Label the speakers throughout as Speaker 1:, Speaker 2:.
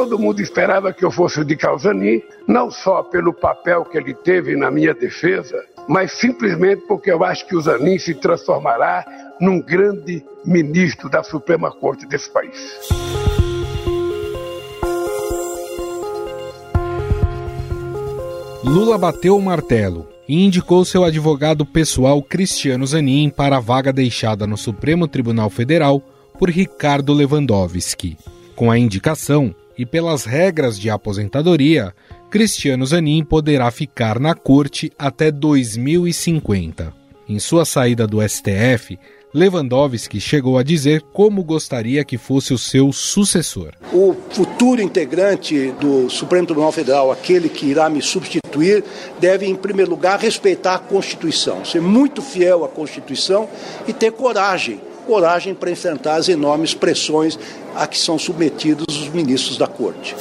Speaker 1: todo mundo esperava que eu fosse indicar o Zanin, não só pelo papel que ele teve na minha defesa, mas simplesmente porque eu acho que o Zanin se transformará num grande ministro da Suprema Corte desse país.
Speaker 2: Lula bateu o martelo e indicou seu advogado pessoal Cristiano Zanin para a vaga deixada no Supremo Tribunal Federal por Ricardo Lewandowski. Com a indicação e pelas regras de aposentadoria, Cristiano Zanin poderá ficar na corte até 2050. Em sua saída do STF, Lewandowski chegou a dizer como gostaria que fosse o seu sucessor.
Speaker 3: O futuro integrante do Supremo Tribunal Federal, aquele que irá me substituir, deve, em primeiro lugar, respeitar a Constituição, ser muito fiel à Constituição e ter coragem coragem para enfrentar as enormes pressões a que são submetidos os ministros da Corte.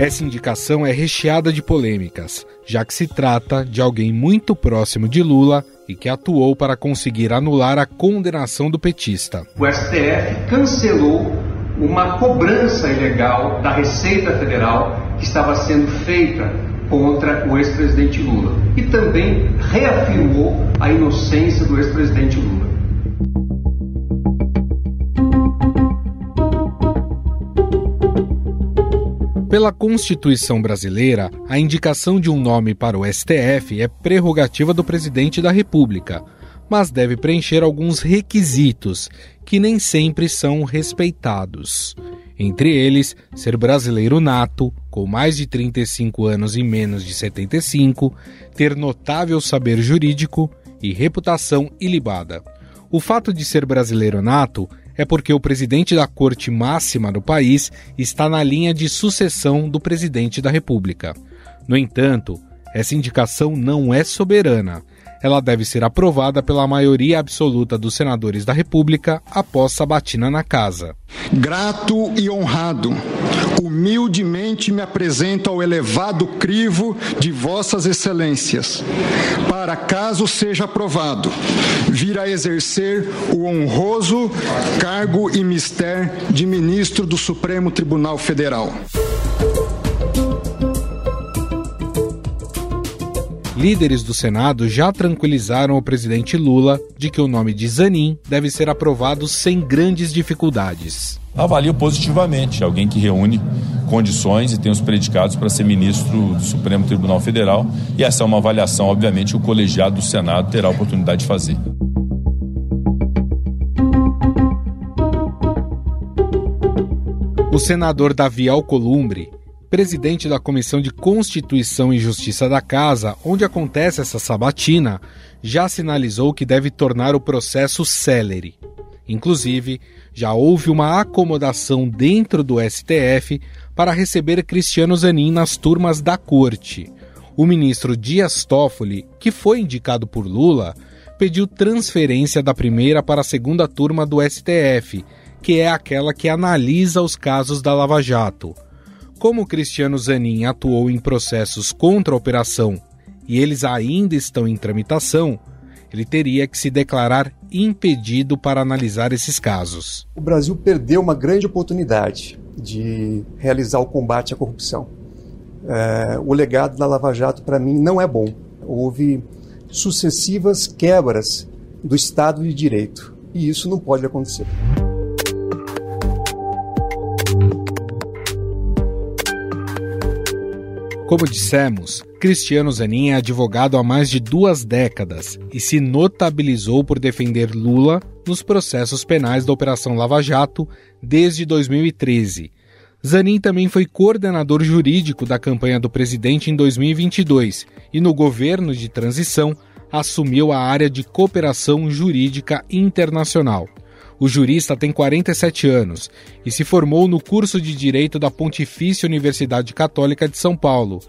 Speaker 2: Essa indicação é recheada de polêmicas, já que se trata de alguém muito próximo de Lula e que atuou para conseguir anular a condenação do petista.
Speaker 4: O STF cancelou uma cobrança ilegal da Receita Federal que estava sendo feita contra o ex-presidente Lula e também reafirmou a inocência do ex-presidente Lula.
Speaker 2: Pela Constituição brasileira, a indicação de um nome para o STF é prerrogativa do presidente da República, mas deve preencher alguns requisitos que nem sempre são respeitados. Entre eles, ser brasileiro nato, com mais de 35 anos e menos de 75, ter notável saber jurídico e reputação ilibada. O fato de ser brasileiro nato é porque o presidente da corte máxima do país está na linha de sucessão do presidente da República. No entanto, essa indicação não é soberana. Ela deve ser aprovada pela maioria absoluta dos senadores da República após sabatina na casa.
Speaker 5: Grato e honrado, humildemente me apresento ao elevado crivo de Vossas Excelências, para caso seja aprovado, vir a exercer o honroso cargo e mistério de ministro do Supremo Tribunal Federal.
Speaker 2: Líderes do Senado já tranquilizaram o presidente Lula de que o nome de Zanin deve ser aprovado sem grandes dificuldades.
Speaker 6: Avalio positivamente alguém que reúne condições e tem os predicados para ser ministro do Supremo Tribunal Federal, e essa é uma avaliação, obviamente, que o colegiado do Senado terá a oportunidade de fazer.
Speaker 2: O senador Davi Alcolumbre presidente da Comissão de Constituição e Justiça da Casa, onde acontece essa sabatina, já sinalizou que deve tornar o processo célere. Inclusive, já houve uma acomodação dentro do STF para receber Cristiano Zanin nas turmas da corte. O ministro Dias Toffoli, que foi indicado por Lula, pediu transferência da primeira para a segunda turma do STF, que é aquela que analisa os casos da Lava Jato. Como Cristiano Zanin atuou em processos contra a operação e eles ainda estão em tramitação, ele teria que se declarar impedido para analisar esses casos.
Speaker 7: O Brasil perdeu uma grande oportunidade de realizar o combate à corrupção. É, o legado da Lava Jato, para mim, não é bom. Houve sucessivas quebras do Estado de Direito e isso não pode acontecer.
Speaker 2: Como dissemos, Cristiano Zanin é advogado há mais de duas décadas e se notabilizou por defender Lula nos processos penais da Operação Lava Jato desde 2013. Zanin também foi coordenador jurídico da campanha do presidente em 2022 e, no governo de transição, assumiu a área de cooperação jurídica internacional. O jurista tem 47 anos e se formou no curso de Direito da Pontifícia Universidade Católica de São Paulo.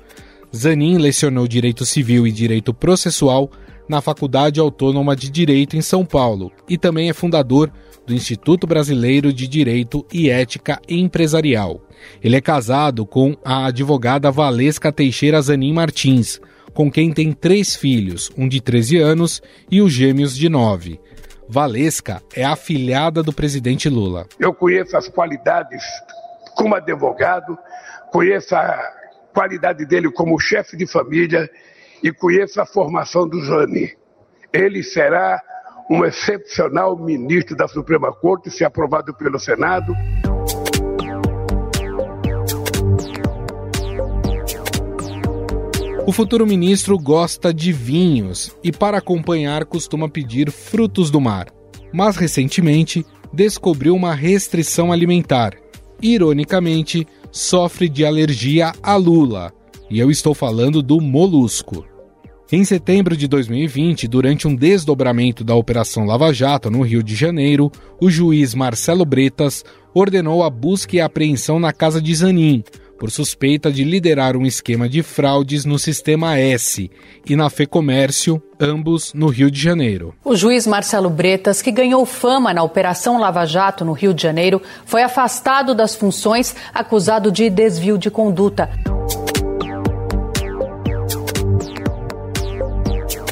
Speaker 2: Zanin lecionou Direito Civil e Direito Processual na Faculdade Autônoma de Direito em São Paulo e também é fundador do Instituto Brasileiro de Direito e Ética Empresarial. Ele é casado com a advogada Valesca Teixeira Zanin Martins, com quem tem três filhos, um de 13 anos e os gêmeos de 9. Valesca é afilhada do presidente Lula.
Speaker 1: Eu conheço as qualidades como advogado, conheço a qualidade dele como chefe de família e conheço a formação do Jani. Ele será um excepcional ministro da Suprema Corte, se aprovado pelo Senado.
Speaker 2: O futuro ministro gosta de vinhos e, para acompanhar, costuma pedir frutos do mar. Mas recentemente descobriu uma restrição alimentar. Ironicamente, sofre de alergia à lula. E eu estou falando do molusco. Em setembro de 2020, durante um desdobramento da Operação Lava Jato no Rio de Janeiro, o juiz Marcelo Bretas ordenou a busca e apreensão na casa de Zanin, por suspeita de liderar um esquema de fraudes no Sistema S e na FEComércio, ambos no Rio de Janeiro.
Speaker 8: O juiz Marcelo Bretas, que ganhou fama na Operação Lava Jato no Rio de Janeiro, foi afastado das funções acusado de desvio de conduta.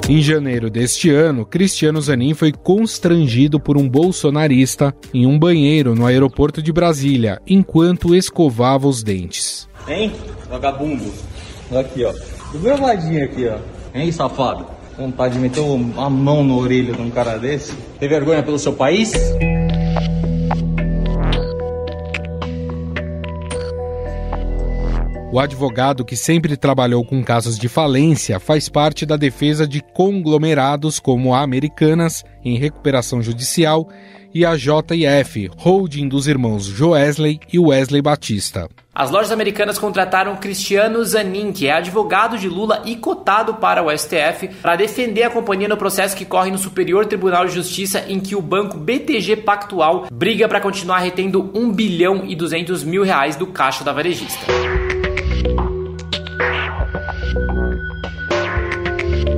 Speaker 2: Em janeiro deste ano, Cristiano Zanin foi constrangido por um bolsonarista em um banheiro no aeroporto de Brasília, enquanto escovava os dentes.
Speaker 9: Hein, vagabundo? Aqui, ó. Do meu ladinho aqui, ó. Hein, safado? Vontade de meter a mão na orelha de um cara desse? Tem vergonha pelo seu país?
Speaker 2: O advogado que sempre trabalhou com casos de falência faz parte da defesa de conglomerados como a Americanas, em recuperação judicial, e a JF, holding dos irmãos Joesley e Wesley Batista.
Speaker 10: As lojas americanas contrataram Cristiano Zanin, que é advogado de Lula e cotado para o STF, para defender a companhia no processo que corre no Superior Tribunal de Justiça, em que o banco BTG Pactual briga para continuar retendo 1 bilhão e 200 mil reais do caixa da varejista.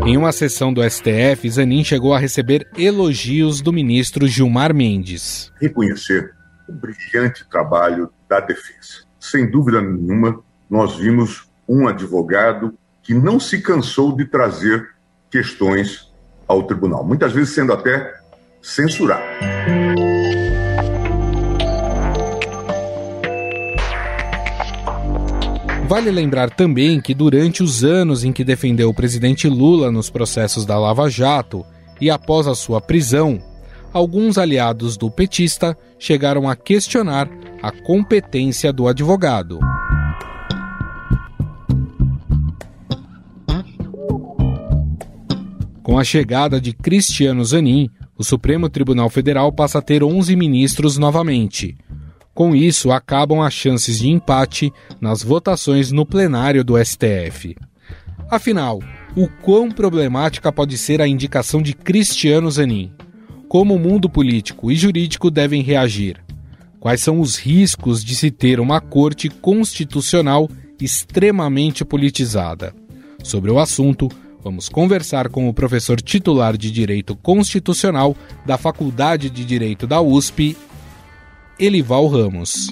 Speaker 2: Em uma sessão do STF, Zanin chegou a receber elogios do ministro Gilmar Mendes.
Speaker 11: Reconhecer o brilhante trabalho da defesa. Sem dúvida nenhuma, nós vimos um advogado que não se cansou de trazer questões ao tribunal, muitas vezes sendo até censurado.
Speaker 2: Vale lembrar também que durante os anos em que defendeu o presidente Lula nos processos da Lava Jato e após a sua prisão, alguns aliados do petista chegaram a questionar a competência do advogado. Com a chegada de Cristiano Zanin, o Supremo Tribunal Federal passa a ter 11 ministros novamente com isso, acabam as chances de empate nas votações no plenário do STF. Afinal, o quão problemática pode ser a indicação de Cristiano Zanin? Como o mundo político e jurídico devem reagir? Quais são os riscos de se ter uma corte constitucional extremamente politizada? Sobre o assunto, vamos conversar com o professor titular de Direito Constitucional da Faculdade de Direito da USP, Elival Ramos.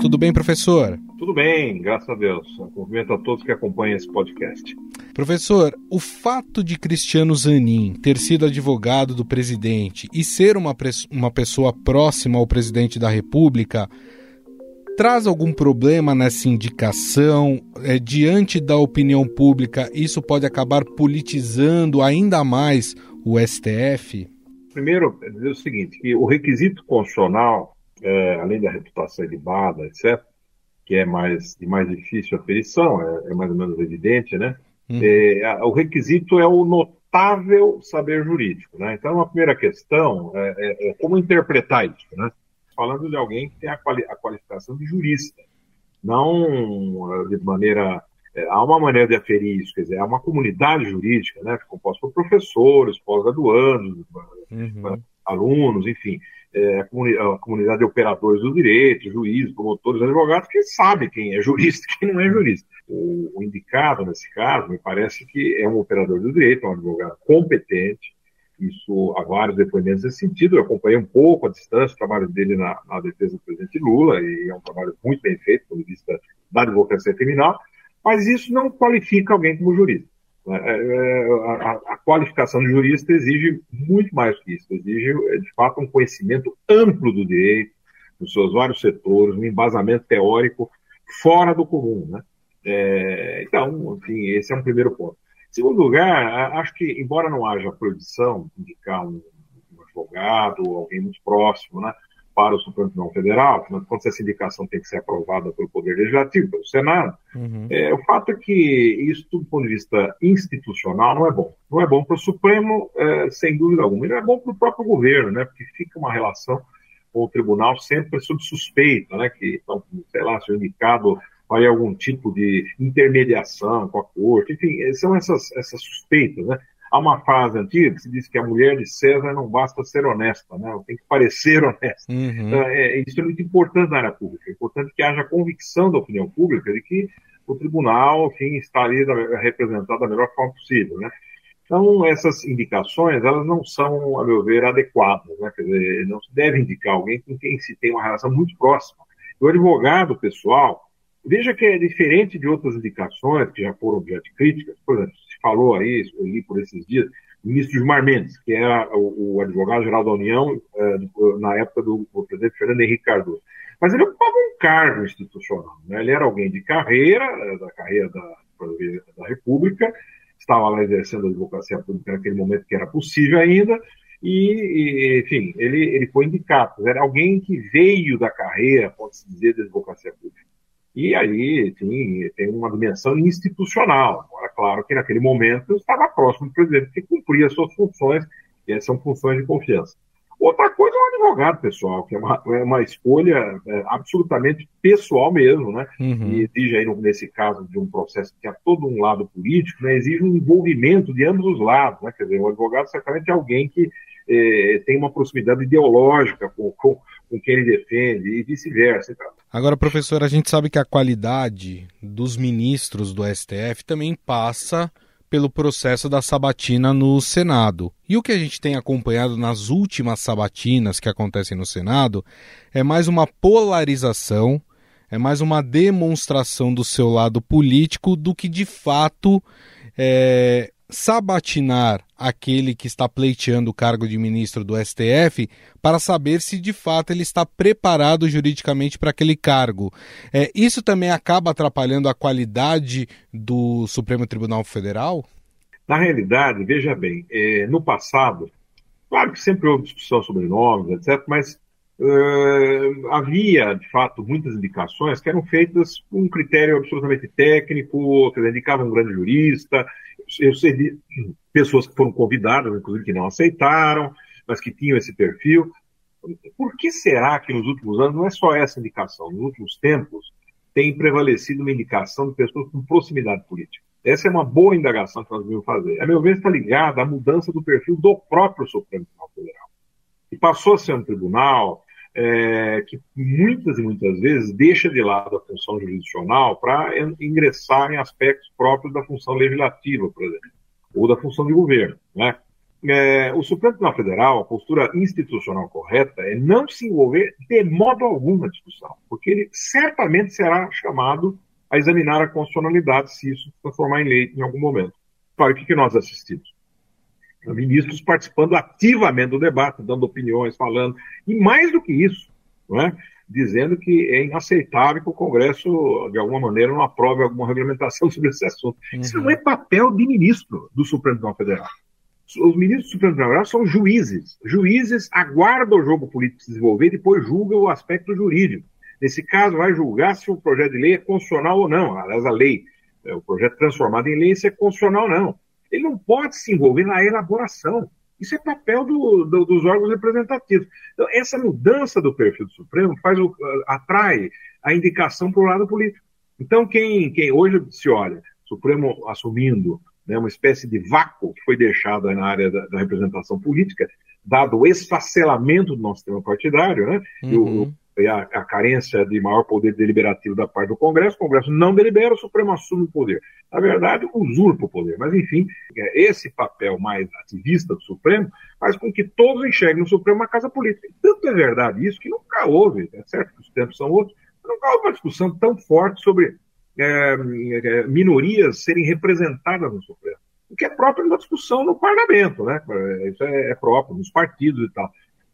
Speaker 2: Tudo bem, professor?
Speaker 12: Tudo bem, graças a Deus. Cumprimento a todos que acompanham esse podcast.
Speaker 2: Professor, o fato de Cristiano Zanin ter sido advogado do presidente e ser uma, uma pessoa próxima ao presidente da República traz algum problema nessa indicação? É, diante da opinião pública, isso pode acabar politizando ainda mais o STF?
Speaker 12: Primeiro, dizer o seguinte, que o requisito constitucional, é, além da reputação ilibada, etc., que é mais, de mais difícil aferição, é, é mais ou menos evidente, né? Hum. É, o requisito é o notável saber jurídico, né? Então, a primeira questão é, é, é como interpretar isso, né? Falando de alguém que tem a, quali a qualificação de jurista, não de maneira é, há uma maneira de aferir isso, quer dizer, há uma comunidade jurídica, né, composta por professores, pós-graduandos, uhum. alunos, enfim, é, a, comunidade de operadores do direito, juízes, promotores, advogados, que sabe quem é jurista e quem não é jurista. O, o, indicado, nesse caso, me parece que é um operador do direito, é um advogado competente, isso há vários depoimentos nesse sentido, eu acompanhei um pouco a distância o trabalho dele na, na defesa do presidente Lula, e é um trabalho muito bem feito, do ponto de vista da advocacia criminal, mas isso não qualifica alguém como jurista. É, é, a, qualificação de jurista exige muito mais que isso, exige, é, de fato, um conhecimento amplo do direito, nos seus vários setores, um embasamento teórico fora do comum. Né? É, então, enfim, esse é um primeiro ponto. Em segundo lugar, acho que, embora não haja proibição de indicar um, um advogado ou alguém muito próximo, né, para o Supremo Tribunal Federal, afinal de contas, essa indicação tem que ser aprovada pelo Poder Legislativo, pelo Senado. Uhum. É, o fato é que isso, do ponto de vista institucional, não é bom. Não é bom para o Supremo, é, sem dúvida alguma. E não é bom para o próprio governo, né, porque fica uma relação com o tribunal sempre sob suspeita, né, que, então, sei lá, se o indicado vai algum tipo de intermediação com a corte, enfim, são essas, essas suspeitas, né? Há uma frase antiga que se diz que a mulher de César não basta ser honesta, né? Tem que parecer honesta. Uhum. Então, é, isso é muito importante na área pública. É importante que haja convicção da opinião pública de que o tribunal, enfim, está ali representado da melhor forma possível, né? Então, essas indicações, elas não são, a meu ver, adequadas, né? Quer dizer, não se deve indicar alguém com quem se tem uma relação muito próxima. O advogado pessoal, veja que é diferente de outras indicações que já foram objeto de críticas, por exemplo, falou aí, eu li por esses dias, o ministro Gilmar Mendes, que era o, o advogado-geral da União eh, na época do, do, presidente Fernando Henrique Cardoso. Mas ele ocupava um cargo institucional. Né? Ele era alguém de carreira, eh, da carreira da, da República, estava lá exercendo a advocacia pública naquele momento que era possível ainda, e, enfim, ele, ele foi indicado. Era alguém que veio da carreira, pode-se dizer, da advocacia pública. E aí tem, tem uma dimensão institucional. Agora, claro que naquele momento eu estava próximo do presidente, que cumpria as suas funções, e são funções de confiança. Outra coisa é o advogado, pessoal, que é uma, é uma escolha é, absolutamente pessoal mesmo, né? Uhum. E exige aí, nesse caso de um processo que há todo um lado político, né? exige um envolvimento de ambos os lados, né? Quer dizer, o advogado certamente é alguém que é, tem uma proximidade ideológica com, com, com quem ele defende e vice-versa.
Speaker 2: Agora, professor, a gente sabe que a qualidade dos ministros do STF também passa pelo processo da sabatina no Senado. E o que a gente tem acompanhado nas últimas sabatinas que acontecem no Senado é mais uma polarização, é mais uma demonstração do seu lado político do que de fato é, sabatinar aquele que está pleiteando o cargo de ministro do STF para saber se de fato ele está preparado juridicamente para aquele cargo. É, isso também acaba atrapalhando a qualidade do Supremo Tribunal Federal?
Speaker 12: Na realidade, veja bem, é, no passado, claro que sempre houve discussão sobre nomes, etc., mas Uh, havia, de fato, muitas indicações que eram feitas com um critério absolutamente técnico, que indicavam um grande jurista. Eu de pessoas que foram convidadas, inclusive que não aceitaram, mas que tinham esse perfil. Por que será que nos últimos anos, não é só essa indicação, nos últimos tempos, tem prevalecido uma indicação de pessoas com proximidade política? Essa é uma boa indagação que nós devemos fazer. A meu ver, está ligada à mudança do perfil do próprio Supremo Tribunal Federal. E passou a ser um tribunal é, que muitas e muitas vezes deixa de lado a função jurisdicional para ingressar em aspectos próprios da função legislativa, por exemplo, ou da função de governo. Né? É, o Supremo Tribunal Federal, a postura institucional correta é não se envolver de modo algum na discussão, porque ele certamente será chamado a examinar a constitucionalidade se isso se transformar em lei em algum momento. Claro, o que, nós assistimos? Ministros participando ativamente do debate, dando opiniões, falando, e mais do que isso, não é? dizendo que é inaceitável que o Congresso, de alguma maneira, não aprove alguma regulamentação sobre esse assunto. Uhum. Isso não é papel de ministro do Supremo Tribunal Federal. Os ministros do Supremo Tribunal Federal são juízes. Juízes aguardam o jogo político se desenvolver e depois julgam o aspecto jurídico. Nesse caso, vai julgar se o projeto de lei é constitucional ou não. Aliás, a lei, é, o projeto transformado em lei, se é constitucional ou não. Ele não pode se envolver na elaboração. Isso é papel do, do, dos órgãos representativos. Então, essa mudança do perfil do Supremo faz o, atrai a indicação para o lado político. Então, quem, quem hoje se olha, Supremo assumindo né, uma espécie de vácuo que foi deixado na área da, da representação política, dado o esfacelamento do nosso sistema partidário, né, uhum. e o, uhum a, a, carência de maior poder deliberativo da parte do Congresso, o Congresso não delibera, o Supremo assume o poder. Na verdade, usurpa o poder. Mas, enfim, é, esse papel mais ativista do Supremo faz com que todos enxerguem no Supremo uma casa política. E tanto é verdade isso que nunca houve, é certo que os tempos são outros, nunca houve uma discussão tão forte sobre é, é minorias serem representadas no Supremo. o que é próprio da discussão no parlamento, né? Isso é, é próprio, nos partidos e tal.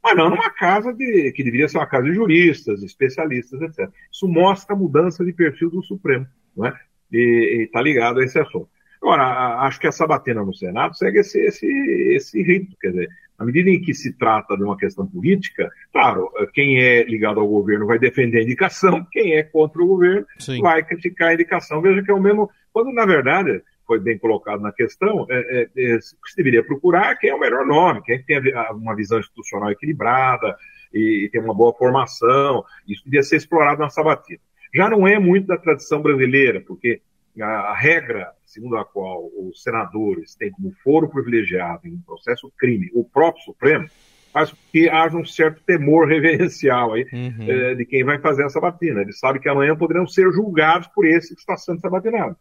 Speaker 12: Mas não numa casa de, que deveria ser uma casa de juristas, especialistas, etc. Isso mostra a mudança de perfil do Supremo, não é? E está ligado a esse assunto. Agora, acho que a sabatina no Senado segue esse, esse, esse ritmo, quer dizer, à medida em que se trata de uma questão política, claro, quem é ligado ao governo vai defender a indicação, quem é contra o governo Sim. vai criticar a indicação. Veja que é o mesmo, quando na verdade foi bem colocado na questão, é, é, é, se deveria procurar quem é o melhor nome, quem tem uma visão institucional equilibrada e, e tem uma boa formação. Isso devia ser explorado na sabatina. Já não é muito da tradição brasileira, porque a, a regra segundo a qual os senadores têm como foro privilegiado em um processo crime o próprio Supremo, faz que haja um certo temor reverencial aí uhum. eh, de quem vai fazer essa batina. Eles sabem que amanhã poderão ser julgados por esse que está sendo sabatinado.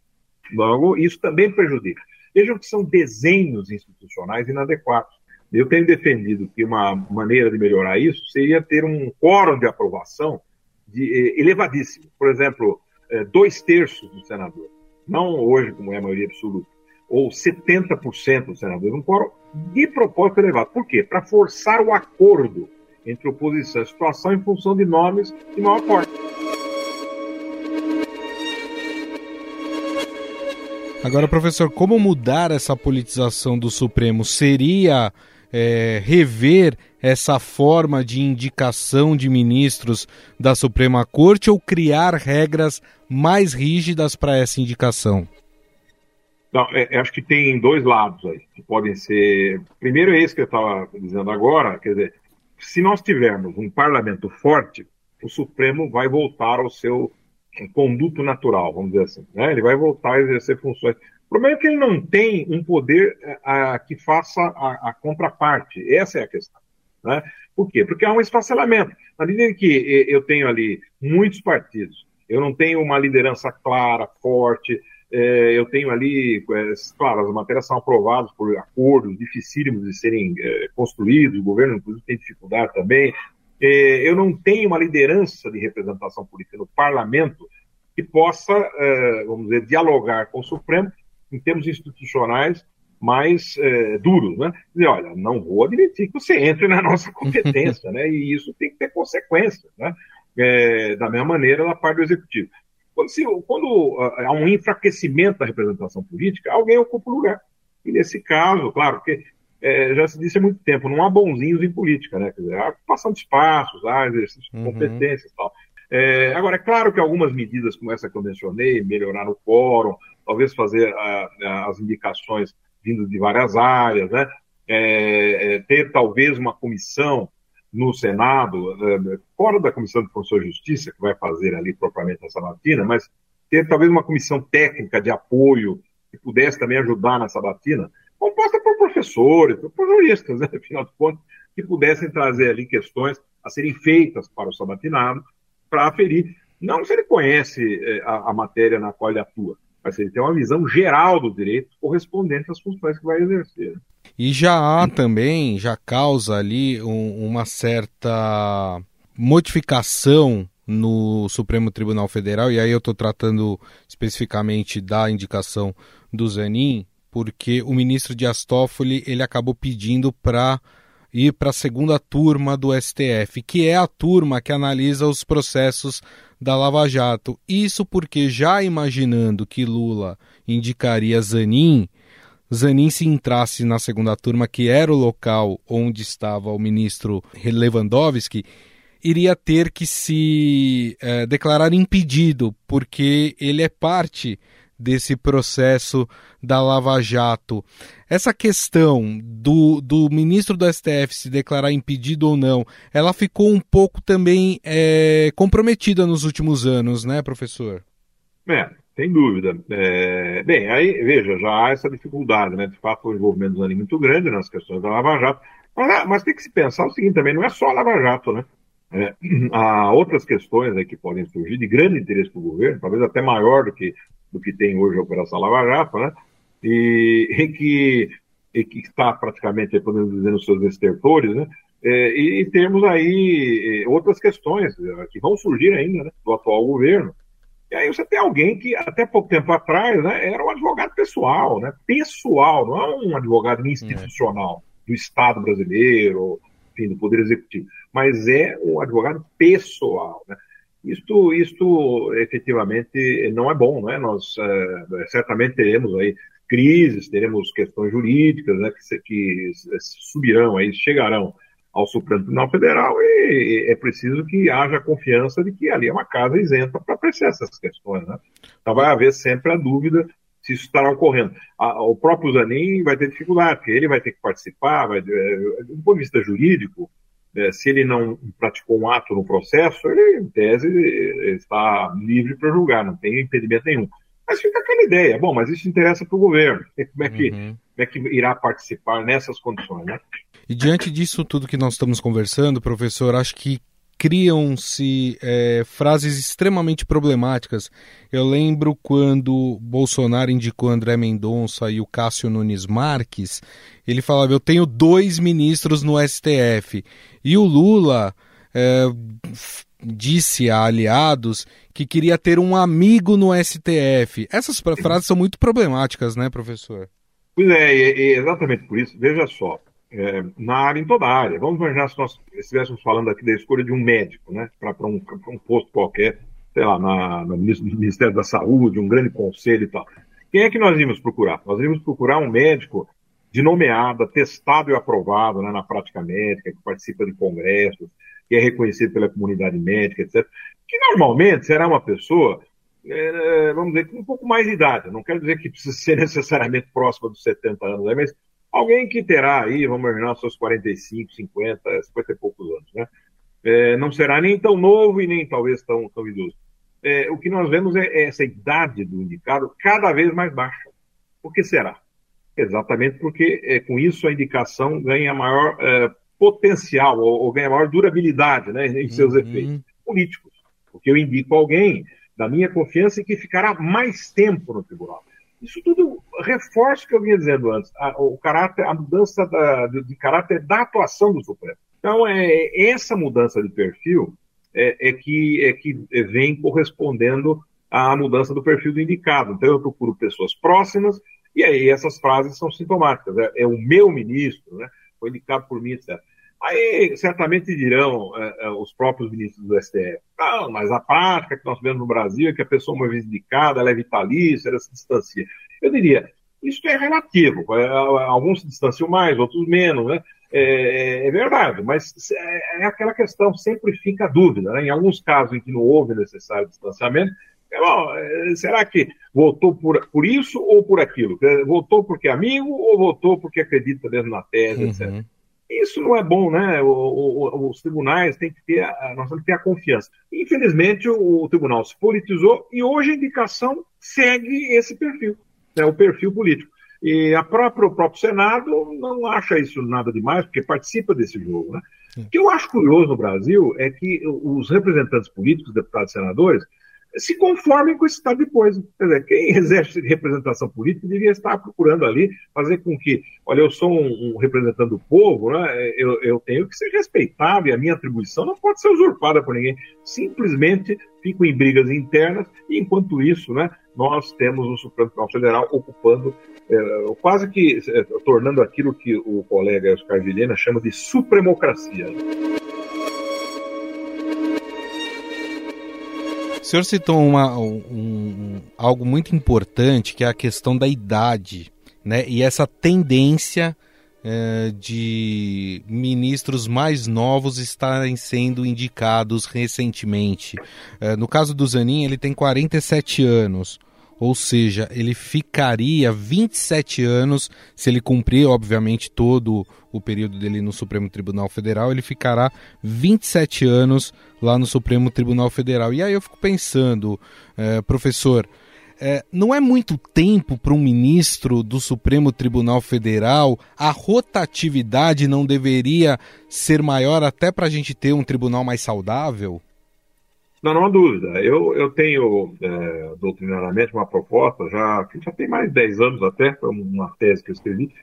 Speaker 12: Logo, isso também prejudica. Vejam que são desenhos institucionais inadequados. Eu tenho defendido que uma maneira de melhorar isso seria ter um quórum de aprovação de, eh, elevadíssimo. Por exemplo, eh, dois terços dos senadores. Não hoje, como é a maioria absoluta, ou 70% dos senadores, um quórum de propósito elevado. Por quê? Para forçar o acordo entre oposição e situação em função de nomes de maior porte.
Speaker 2: Agora, professor, como mudar essa politização do Supremo? Seria é, rever essa forma de indicação de ministros da Suprema Corte ou criar regras mais rígidas para essa indicação?
Speaker 12: Não, é, acho que tem dois lados aí que podem ser. Primeiro é esse que eu estava dizendo agora, quer dizer, se nós tivermos um parlamento forte, o Supremo vai voltar ao seu conduto natural, vamos dizer assim. Né? Ele vai voltar a exercer funções. O problema é que ele não tem um poder é, a, que faça a, a, contraparte. Essa é a questão. Né? Por quê? Porque há um esfacelamento. Na medida que eu tenho ali muitos partidos, eu não tenho uma liderança clara, forte, é, eu tenho ali, claro, as matérias são aprovadas por acordos dificílimos de serem construídos, o governo, inclusive, tem dificuldade também. É, eu não tenho uma liderança de representação política no parlamento que possa, é, vamos dizer, dialogar com o Supremo em termos institucionais mais é, duros, né? Dizer, olha, não vou admitir que você entre na nossa competência, né? E isso tem que ter consequências, né? É, da mesma maneira da parte do executivo. Quando, se, quando há um enfraquecimento da representação política, alguém ocupa o lugar. E nesse caso, claro, porque é, já se disse há muito tempo, não há bonzinhos em política, né? Quer dizer, há ocupação de espaços, há exercício de uhum. competências e tal. É, agora, é claro que algumas medidas como essa que eu mencionei, melhorar o quórum, talvez fazer a, a, as indicações vindo de várias áreas, né? É, é, ter talvez uma comissão no Senado, é, fora da Comissão de Constituição e Justiça, que vai fazer ali propriamente essa batina, mas ter talvez uma comissão técnica de apoio que pudesse também ajudar nessa batina, composta por professores, por juristas, né, afinal de contas, que pudessem trazer ali questões a serem feitas para o sabatinado, para aferir, não se ele conhece é, a, a matéria na qual ele atua, mas ele tem uma visão geral do direito correspondente às funções que vai exercer.
Speaker 2: E já há também, já causa ali um, uma certa modificação no Supremo Tribunal Federal, e aí eu estou tratando especificamente da indicação do Zanin, porque o ministro Dias Toffoli ele acabou pedindo para ir para a segunda turma do STF, que é a turma que analisa os processos da Lava Jato. Isso porque, já imaginando que Lula indicaria Zanin, Zanin se entrasse na segunda turma, que era o local onde estava o ministro Lewandowski, iria ter que se é, declarar impedido, porque ele é parte desse processo da Lava Jato. Essa questão do, do ministro do STF se declarar impedido ou não, ela ficou um pouco também é, comprometida nos últimos anos, né, professor?
Speaker 12: É, sem dúvida. É, bem, aí, veja, já há essa dificuldade, né? De fato, o envolvimento do Zanin muito grande nas questões da Lava Jato. Mas, ah, mas, tem que se pensar o seguinte também, não é só a Lava Jato, né? É, há outras questões aí que podem surgir de grande interesse para o governo, talvez até maior do que do que tem hoje a Operação Lava Jato, né? E, e que, e que está praticamente, podemos dizer, nos seus estertores, né? É, e, e, temos aí é, outras questões é, que vão surgir ainda né, do atual governo, E aí você tem alguém que, até pouco tempo atrás, né, era um advogado pessoal, né, pessoal, não é um advogado institucional do Estado brasileiro, enfim, do Poder Executivo, mas é um advogado pessoal. Né? Isto, isto efetivamente não é bom, não é? Nós é, certamente teremos aí crises, teremos questões jurídicas né, que, que subirão aí, chegarão ao Supremo Tribunal Federal e é preciso que haja confiança de que ali é uma casa isenta para apreciar essas questões. Né? Então vai haver sempre a dúvida se isso estará ocorrendo. o próprio Zanin vai ter dificuldade, porque ele vai ter que participar, vai, é, do ponto de vista jurídico, é, se ele não praticou um ato no processo, ele, em tese, está livre para julgar, não tem impedimento nenhum. Mas fica aquela ideia, bom, mas isso interessa para o governo, como é, que, uhum. como é que irá participar nessas condições, né?
Speaker 2: E diante disso tudo que nós estamos conversando, professor, acho que criam-se é, frases extremamente problemáticas. Eu lembro quando Bolsonaro indicou André Mendonça e o Cássio Nunes Marques, ele falava: Eu tenho dois ministros no STF. E o Lula é, disse a aliados que queria ter um amigo no STF. Essas frases são muito problemáticas, né, professor?
Speaker 12: Pois é, é exatamente por isso. Veja só é, na área, em toda a área. Vamos imaginar se nós estivéssemos falando aqui da escolha de um médico, né, para um, um posto qualquer, sei lá, na, no Ministério da Saúde, um grande conselho e tal. Quem é que nós íamos procurar? Nós íamos procurar um médico de nomeada, testado e aprovado né, na prática médica, que participa de congressos, que é reconhecido pela comunidade médica, etc. Que normalmente será uma pessoa, é, vamos dizer, com um pouco mais de idade. Não quero dizer que precisa ser necessariamente próxima dos 70 anos, né, mas Alguém que terá aí, vamos imaginar, seus 45, 50, 50 e poucos anos, né? É, não será nem tão novo e nem talvez tão, tão idoso. É, o que nós vemos é, é essa idade do indicado cada vez mais baixa. Por que será? Exatamente porque é, com isso a indicação ganha maior é, potencial ou, ou, ganha maior durabilidade né, em seus uhum. efeitos políticos. Porque eu indico alguém da minha confiança e que ficará mais tempo no tribunal. Isso tudo reforça o que eu vinha dizendo antes, a, o caráter, a mudança da, de, de, caráter da atuação do Supremo. Então, é, essa mudança de perfil é, é, que, é que vem correspondendo à mudança do perfil do indicado. Então, eu procuro pessoas próximas, e aí essas frases são sintomáticas. É, é o meu ministro, né, foi indicado por mim, etc. Aí certamente dirão é, é, os próprios ministros do STF, ah, mas a prática que nós vemos no Brasil é que a pessoa, uma vez indicada, ela é vitalícia, ela se distancia. Eu diria, isso é relativo. É, alguns se distanciam mais, outros menos, né? É, é, verdade, mas é, é aquela questão, sempre fica a dúvida. Né? Em alguns casos em que não houve necessário distanciamento, é, bom, é, será que votou por, por isso ou por aquilo? Votou porque é amigo ou votou porque acredita mesmo na tese, uhum. etc. Isso não é bom, né? O, o, os tribunais têm que ter, a, nós temos que ter a confiança. Infelizmente, o, o, tribunal se politizou e hoje a indicação segue esse perfil, né? o perfil político. E a própria, o próprio Senado não acha isso nada demais, porque participa desse jogo. Né? O que eu acho curioso no Brasil é que os representantes políticos, deputados e senadores, se conformem com esse estado de coisa. Quer dizer, quem exerce representação política deveria estar procurando ali fazer com que, olha, eu sou um, um representante do povo, né? eu, eu, tenho que ser respeitado e a minha atribuição não pode ser usurpada por ninguém. Simplesmente fico em brigas internas e, enquanto isso, né, nós temos o Supremo Tribunal Federal ocupando, é, quase que é, tornando aquilo que o colega Oscar Vilhena chama de supremocracia.
Speaker 2: O senhor citou uma, um, algo muito importante, que é a questão da idade, né? E essa tendência é, de ministros mais novos estarem sendo indicados recentemente. É, no caso do Zanin, ele tem 47 anos ou seja, ele ficaria 27 anos, se ele cumprir, obviamente, todo o período dele no Supremo Tribunal Federal, ele ficará 27 anos lá no Supremo Tribunal Federal. E aí eu fico pensando, é, professor, é, não é muito tempo para um ministro do Supremo Tribunal Federal? A rotatividade não deveria ser maior até para a gente ter um tribunal mais saudável?
Speaker 12: Não, não há dúvida. Eu, eu tenho é, doutrinariamente uma proposta, já, já tem mais de 10 anos até, foi uma tese que eu escrevi,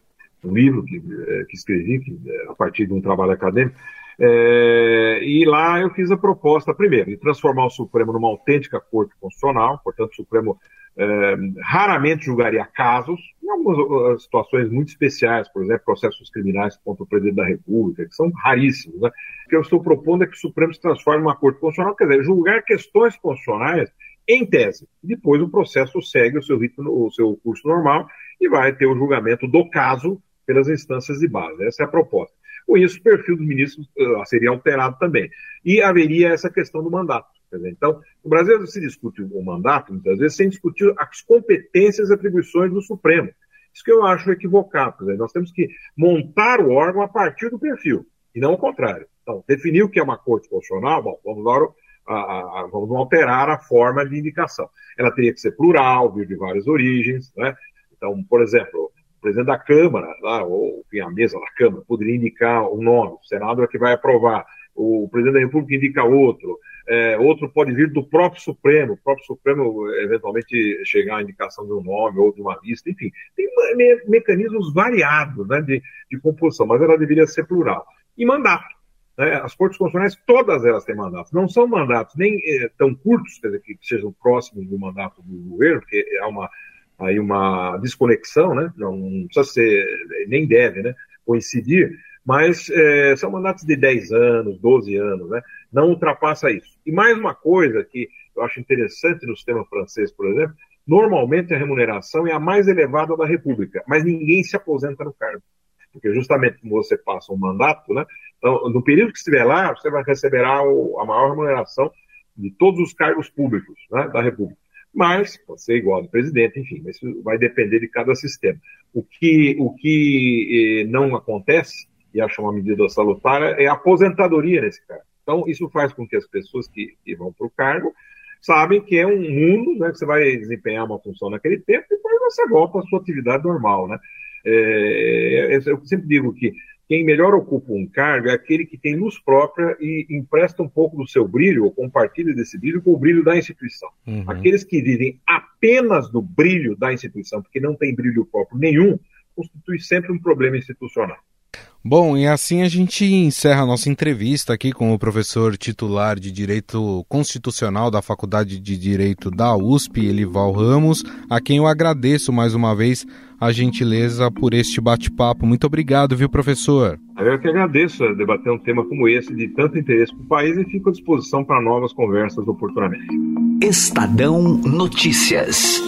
Speaker 12: um livro que, é, que escrevi que, é, a partir de um trabalho acadêmico, É, e lá eu fiz a proposta, primeiro, de transformar o Supremo numa autêntica corte constitucional, portanto, o Supremo é, raramente julgaria casos, em algumas uh, situações muito especiais, por exemplo, processos criminais contra o presidente da República, que são raríssimos. Né? O que eu estou propondo é que o Supremo se transforme numa corte constitucional, quer dizer, julgar questões constitucionais em tese. Depois o processo segue o seu ritmo, o seu curso normal e vai ter o julgamento do caso pelas instâncias de base. Essa é a proposta. Com isso, o perfil dos ministros uh, seria alterado também. E haveria essa questão do mandato. Dizer, então, no Brasil se discute o mandato, muitas vezes, sem discutir as competências e atribuições do Supremo. Isso que eu acho equivocado. Dizer, nós temos que montar o órgão a partir do perfil, e não o contrário. Então, definir o que é uma corte constitucional, bom, vamos lá, a, a, vamos alterar a forma de indicação. Ela teria que ser plural, vir de várias origens, né? Então, por exemplo, presidente da Câmara, lá, ou enfim, a mesa da Câmara, poderia indicar um nome, o Senado é que vai aprovar, o presidente da República indica outro, é, outro pode vir do próprio Supremo, o próprio Supremo eventualmente chegar à indicação de um nome ou de uma lista, enfim, tem me mecanismos variados né, de, de composição, mas ela deveria ser plural. E mandato. Né, as cortes constitucionais, todas elas têm mandatos. Não são mandatos nem é, tão curtos, quer dizer, que sejam próximos do mandato do governo, porque há uma, aí uma desconexão, né? Não, precisa ser, nem deve, né? Coincidir, mas é, são mandatos de 10 anos, 12 anos, né? Não ultrapassa isso. E mais uma coisa que eu acho interessante no sistema francês, por exemplo, normalmente a remuneração é a mais elevada da República, mas ninguém se aposenta no cargo. Porque justamente como você passa um mandato, né? Então, no período que estiver lá, você vai receber a maior remuneração de todos os cargos públicos né, da República. Mas pode ser igual ao do presidente, enfim, isso vai depender de cada sistema. O que, o que eh, não acontece e acho uma medida salutar, é a aposentadoria nesse cargo. Então, isso faz com que as pessoas que, que vão para o cargo sabem que é um mundo, né, que você vai desempenhar uma função naquele tempo e depois você volta à sua atividade normal, né? É, eu sempre digo que quem melhor ocupa um cargo é aquele que tem luz própria e empresta um pouco do seu brilho, ou compartilha desse brilho com o brilho da instituição. Uhum. Aqueles que vivem apenas do brilho da instituição, porque não tem brilho próprio nenhum, constitui sempre um problema institucional.
Speaker 2: Bom, e assim a gente encerra a nossa entrevista aqui com o professor titular de Direito Constitucional da Faculdade de Direito da USP, Elival Ramos, a quem eu agradeço mais uma vez a gentileza por este bate-papo. Muito obrigado, viu, professor?
Speaker 12: Eu que agradeço a debater um tema como esse de tanto interesse para o país e fico à disposição para novas conversas oportunamente.
Speaker 13: Estadão Notícias.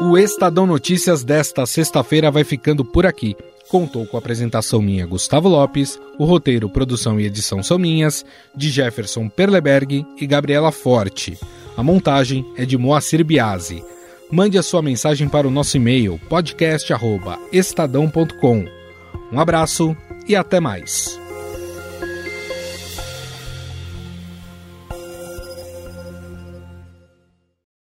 Speaker 2: O Estadão Notícias desta sexta-feira vai ficando por aqui. Contou com a apresentação minha, Gustavo Lopes, o roteiro, produção e edição são minhas, de Jefferson Perleberg e Gabriela Forte. A montagem é de Moacir Biasi. Mande a sua mensagem para o nosso e-mail podcast@estadão.com. Um abraço e até mais.